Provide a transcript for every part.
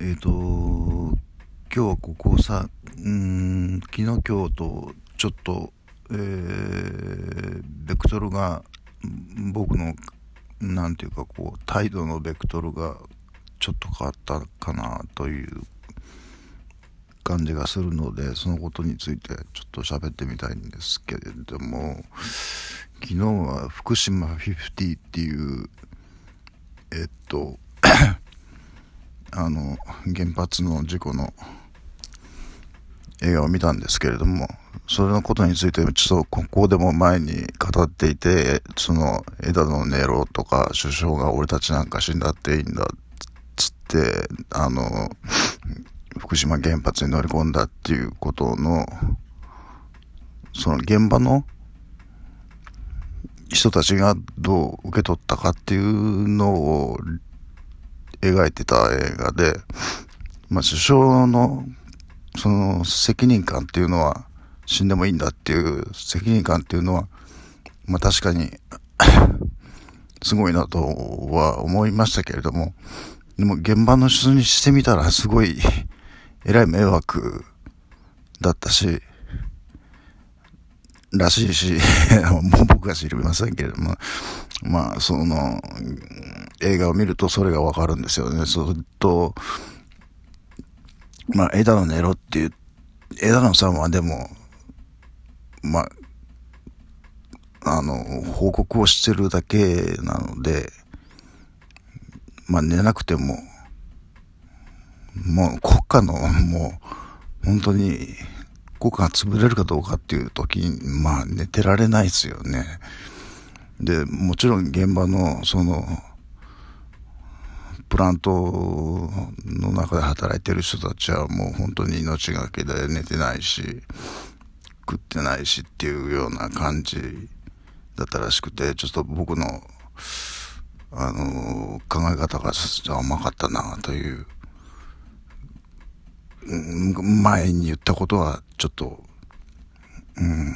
えっ、ー、と今日はここさうん昨日今日とちょっと、えー、ベクトルが僕のなんていうかこう態度のベクトルがちょっと変わったかなという感じがするのでそのことについてちょっと喋ってみたいんですけれども昨日は福島50っていうえっとあの原発の事故の映画を見たんですけれどもそれのことについてちょっとここでも前に語っていてその枝野ネロとか首相が俺たちなんか死んだっていいんだっつってあの福島原発に乗り込んだっていうことのその現場の人たちがどう受け取ったかっていうのを描いてた映画で、まあ、首相の、その責任感っていうのは、死んでもいいんだっていう責任感っていうのは、まあ、確かに すごいなとは思いましたけれども、でも現場の人にしてみたらすごい、えらい迷惑だったし、らしいし、も う僕は知りませんけれども、まあ、その、映画を見るとそれがわかるんですよね。それと、まあ、枝野ネロっていう、枝野さんはでも、まあ、あの、報告をしてるだけなので、まあ、寝なくても、もう国家の、もう、本当に、国家が潰れるかどうかっていう時に、まあ、寝てられないですよね。で、もちろん現場の、その、プラントの中で働いてる人たちはもう本当に命がけで寝てないし、食ってないしっていうような感じだったらしくて、ちょっと僕の、あの、考え方が甘かったなという、前に言ったことはちょっと、うん、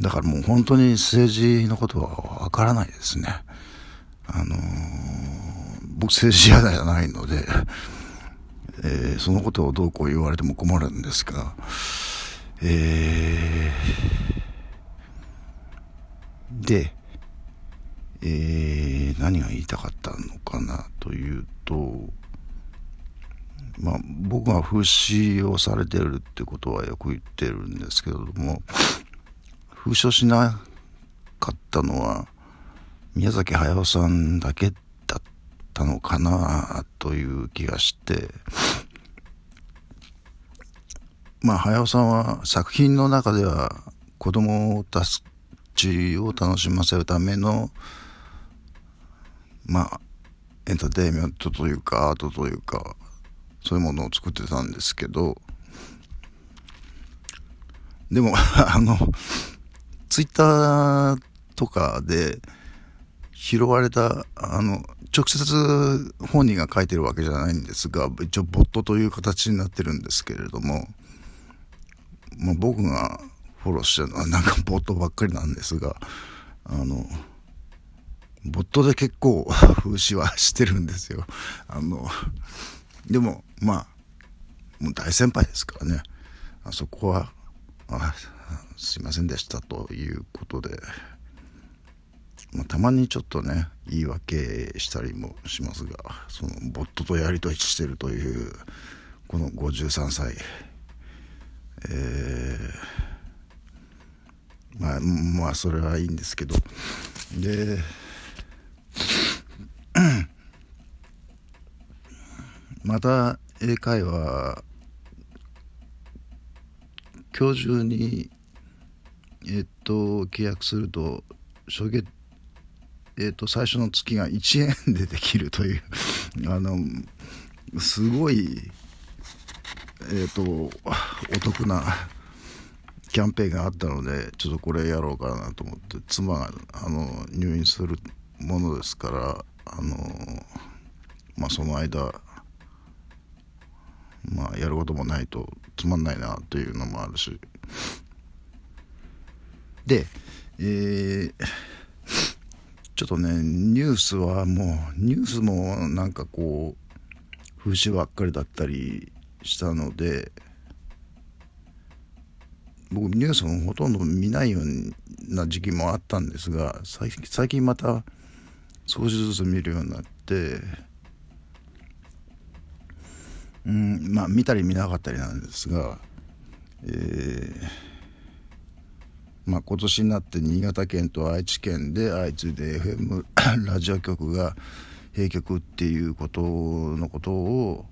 だからもう本当に政治のことはわからないですね。あのー、僕政治家じゃないので、えー、そのことをどうこう言われても困るんですが、えー、で、えー、何が言いたかったのかなというと、まあ、僕が風刺をされてるってことはよく言ってるんですけれども、封書しなかったのは宮崎駿さんだけだったのかなという気がして。まあ駿さんは作品の中では子供たちを楽しませるためのまあエンターテインメントというかアートというかそういうものを作ってたんですけど。でも あのツイッターとかで拾われた、あの、直接本人が書いてるわけじゃないんですが、一応ボットという形になってるんですけれども、まあ、僕がフォローしてるのはなんかボットばっかりなんですが、あの、ボットで結構 風刺はしてるんですよ。あの、でも、まあ、もう大先輩ですからね。あそこは、あすいませんでしたということで、まあ、たまにちょっとね言い訳したりもしますがそのボットとやり取りしてるというこの53歳えー、まあまあそれはいいんですけど。でまた英会話今日中にえっと契約すると初月えっと最初の月が1円でできるという あのすごいえっとお得なキャンペーンがあったのでちょっとこれやろうかなと思って妻があの入院するものですからあのまあその間まあやることもないとつまんないなというのもあるし。で、えー、ちょっとねニュースはもうニュースもなんかこう風刺ばっかりだったりしたので僕ニュースもほとんど見ないような時期もあったんですが最近また少しずつ見るようになってうんまあ見たり見なかったりなんですが、えーまあ、今年になって新潟県と愛知県で相次いで FM ラジオ局が閉局っていうことのことを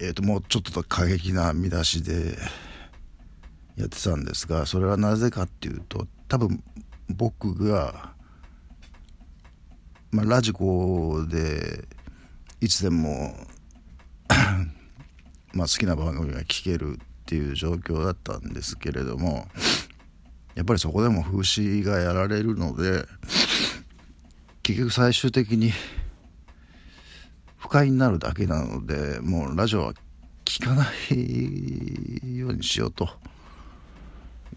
えー、ともうちょっと過激な見出しでやってたんですがそれはなぜかっていうと多分僕が、まあ、ラジコでいつでも まあ好きな番組が聴けるっていう状況だったんですけれどもやっぱりそこでも風刺がやられるので結局最終的に不快になるだけなのでもうラジオは聞かないようにしようと。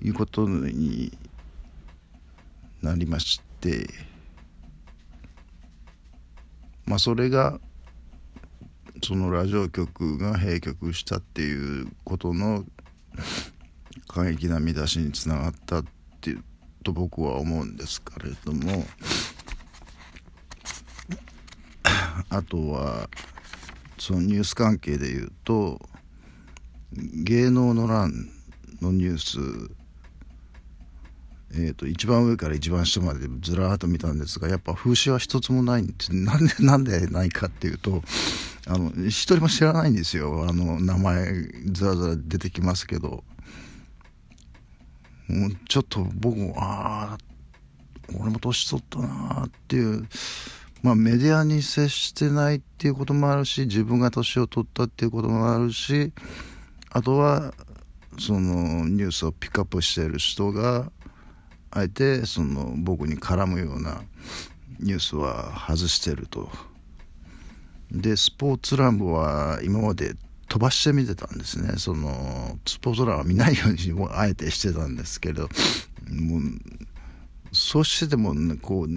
いうことになりまして。まあそれがそのラジオ局が閉局したっていうことの過激な見出しにつながったっていうと僕は思うんですけれどもあとはそのニュース関係で言うと芸能の欄のニュースえーと、一番上から一番下までずらーっと見たんですがやっぱ風刺は一つもないんです。なんでなんでないかっていうとあの一人も知らないんですよ。あの名前ずらずら出てきますけど。もうちょっと僕もああ俺も年取ったなーっていう。まあメディアに接してないっていうこともあるし自分が年を取ったっていうこともあるしあとはそのニュースをピックアップしている人があえてその僕に絡むようなニュースは外してると。でスポーツランブは今まで飛ばして見てたんですね。そのスポーツランは見ないようにも あえてしてたんですけどもうそうしてても、ね、こう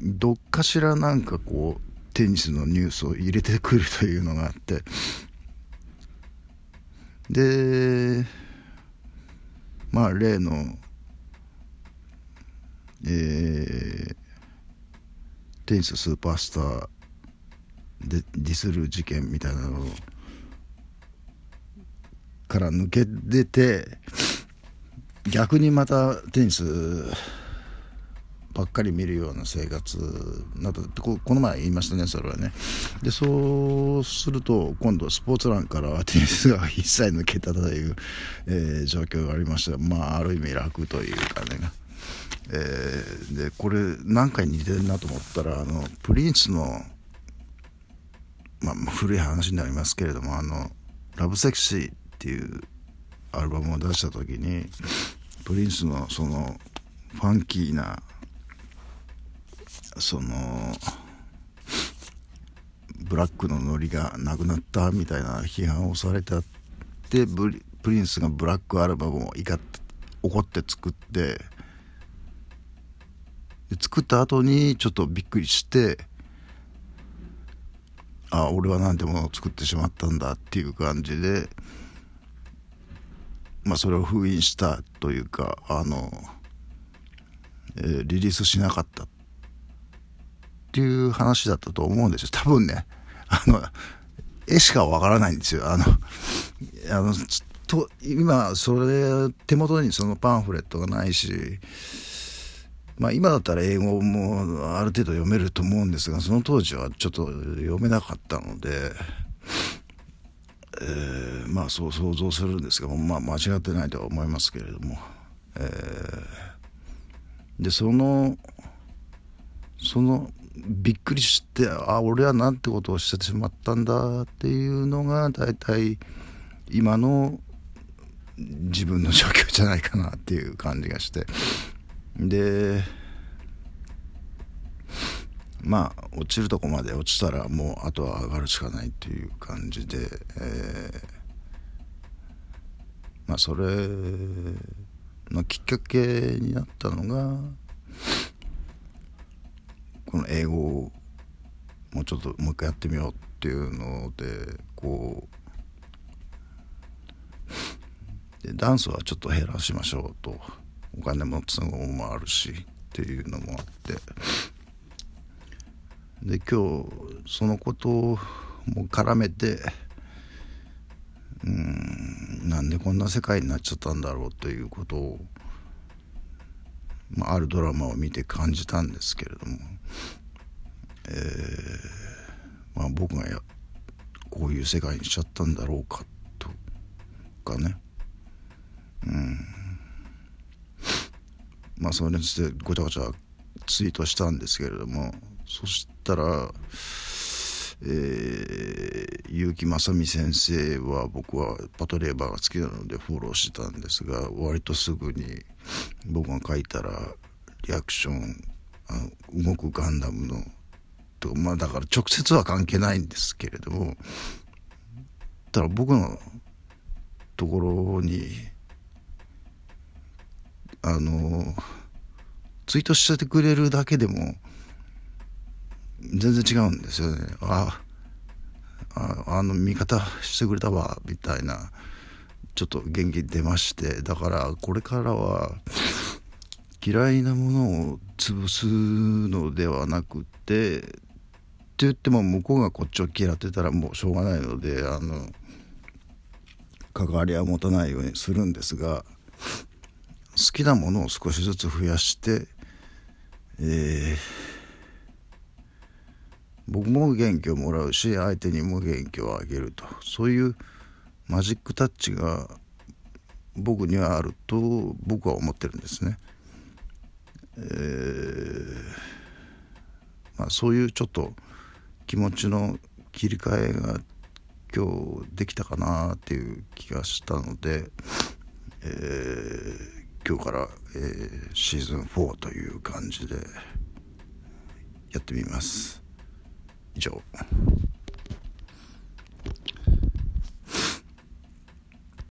どっかしらなんかこうテニスのニュースを入れてくるというのがあって。でまあ例のえー、テニススーパースターでディスる事件みたいなのから抜け出て逆にまたテニスばっかり見るような生活などここの前言いましたねそれはね。でそうすると今度スポーツ欄からはテニスが一切抜けたという、えー、状況がありました。まあある意味楽というかね。えー、でこれ何回似てるなと思ったらあのプリンスの、まあ、古い話になりますけれどもあの「ラブセクシー」っていうアルバムを出した時にプリンスのそのファンキーなそのブラックのノリがなくなったみたいな批判をされたってプリンスがブラックアルバムを怒って怒って作って作った後にちょっとびっくりしてあ俺は何てものを作ってしまったんだっていう感じでまあそれを封印したというかあの、えー、リリースしなかったっていう話だったと思うんですよ。多分ねあの絵しかわからないんですよ。あのあのと今それ手元にそのパンフレットがないしまあ、今だったら英語もある程度読めると思うんですがその当時はちょっと読めなかったので、えー、まあそう想像するんですが、まあ、間違ってないとは思いますけれども、えー、でそのそのびっくりしてあ俺はなんてことをしてしまったんだっていうのが大体今の自分の状況じゃないかなっていう感じがして。でまあ落ちるとこまで落ちたらもうあとは上がるしかないっていう感じで、えー、まあそれのきっかけになったのがこの英語をもうちょっともう一回やってみようっていうのでこうでダンスはちょっと減らしましょうと。お金も都合もあるしっていうのもあって。で今日そのことも絡めてうんなんでこんな世界になっちゃったんだろうということを、まあ、あるドラマを見て感じたんですけれども、えーまあ、僕がやこういう世界にしちゃったんだろうかとかね。うん。まあそれについてごちゃごちゃツイートしたんですけれどもそしたらえー、結城正美先生は僕はパトレーバーが好きなのでフォローしてたんですが割とすぐに僕が書いたらリアクションあの動くガンダムのとまあだから直接は関係ないんですけれどもただ僕のところにあのツイートしてくれるだけでも全然違うんですよね。あああの見方してくれたわみたいなちょっと元気出まして。だからこれからは嫌いなものを潰すのではなくてって言っても向こうがこっちを嫌ってたらもうしょうがないのであの関わりは持たないようにするんですがきなものを少しずつ増やしてえー僕も元気をもらうし相手にも元気をあげるとそういうマジックタッチが僕にはあると僕は思ってるんですね。えー、まあ、そういうちょっと気持ちの切り替えが今日できたかなっていう気がしたので、えー、今日から、えー、シーズン4という感じでやってみます。以上。